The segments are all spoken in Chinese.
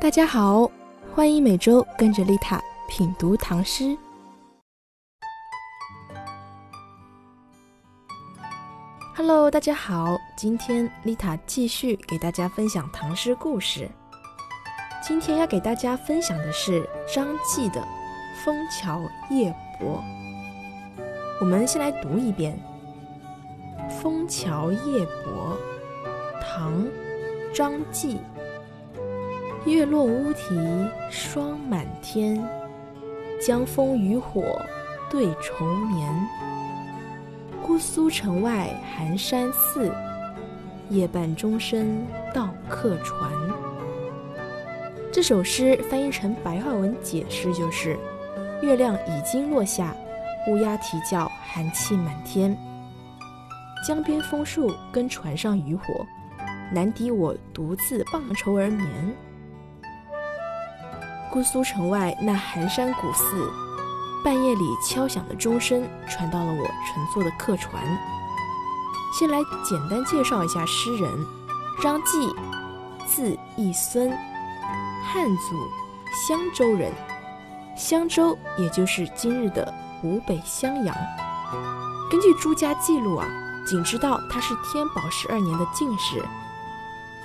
大家好，欢迎每周跟着丽塔品读唐诗。Hello，大家好，今天丽塔继续给大家分享唐诗故事。今天要给大家分享的是张继的《枫桥夜泊》。我们先来读一遍《枫桥夜泊》，唐·张继。月落乌啼霜满天，江枫渔火对愁眠。姑苏城外寒山寺，夜半钟声到客船。这首诗翻译成白话文解释就是：月亮已经落下，乌鸦啼叫，寒气满天。江边枫树跟船上渔火，难敌我独自傍愁而眠。姑苏城外那寒山古寺，半夜里敲响的钟声传到了我乘坐的客船。先来简单介绍一下诗人张继，字义孙。汉族，襄州人，襄州也就是今日的湖北襄阳。根据朱家记录啊，仅知道他是天宝十二年的进士。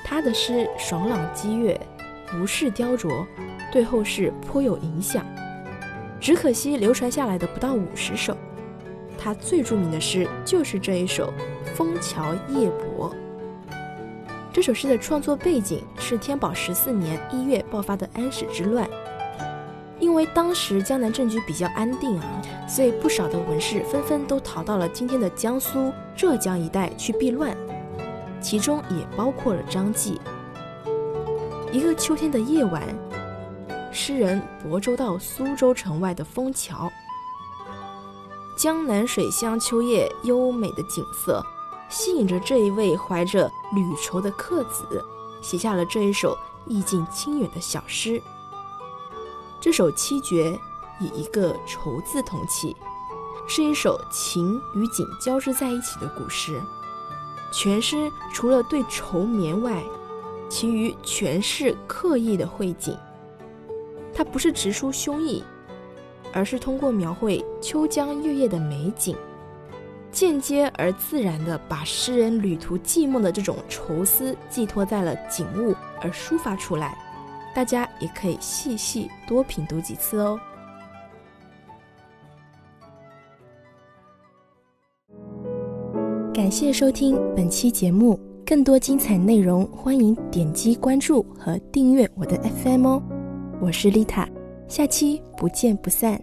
他的诗爽朗激越，不是雕琢，对后世颇有影响。只可惜流传下来的不到五十首。他最著名的诗就是这一首《枫桥夜泊》。这首诗的创作背景是天宝十四年一月爆发的安史之乱。因为当时江南政局比较安定啊，所以不少的文士纷纷都逃到了今天的江苏、浙江一带去避乱，其中也包括了张继。一个秋天的夜晚，诗人泊舟到苏州城外的枫桥，江南水乡秋夜优美的景色。吸引着这一位怀着旅愁的客子，写下了这一首意境清远的小诗。这首七绝以一个愁字同起，是一首情与景交织在一起的古诗。全诗除了对愁眠外，其余全是刻意的绘景。它不是直抒胸臆，而是通过描绘秋江月夜的美景。间接而自然地把诗人旅途寂寞的这种愁思寄托在了景物而抒发出来，大家也可以细细多品读几次哦。感谢收听本期节目，更多精彩内容欢迎点击关注和订阅我的 FM 哦。我是丽塔，下期不见不散。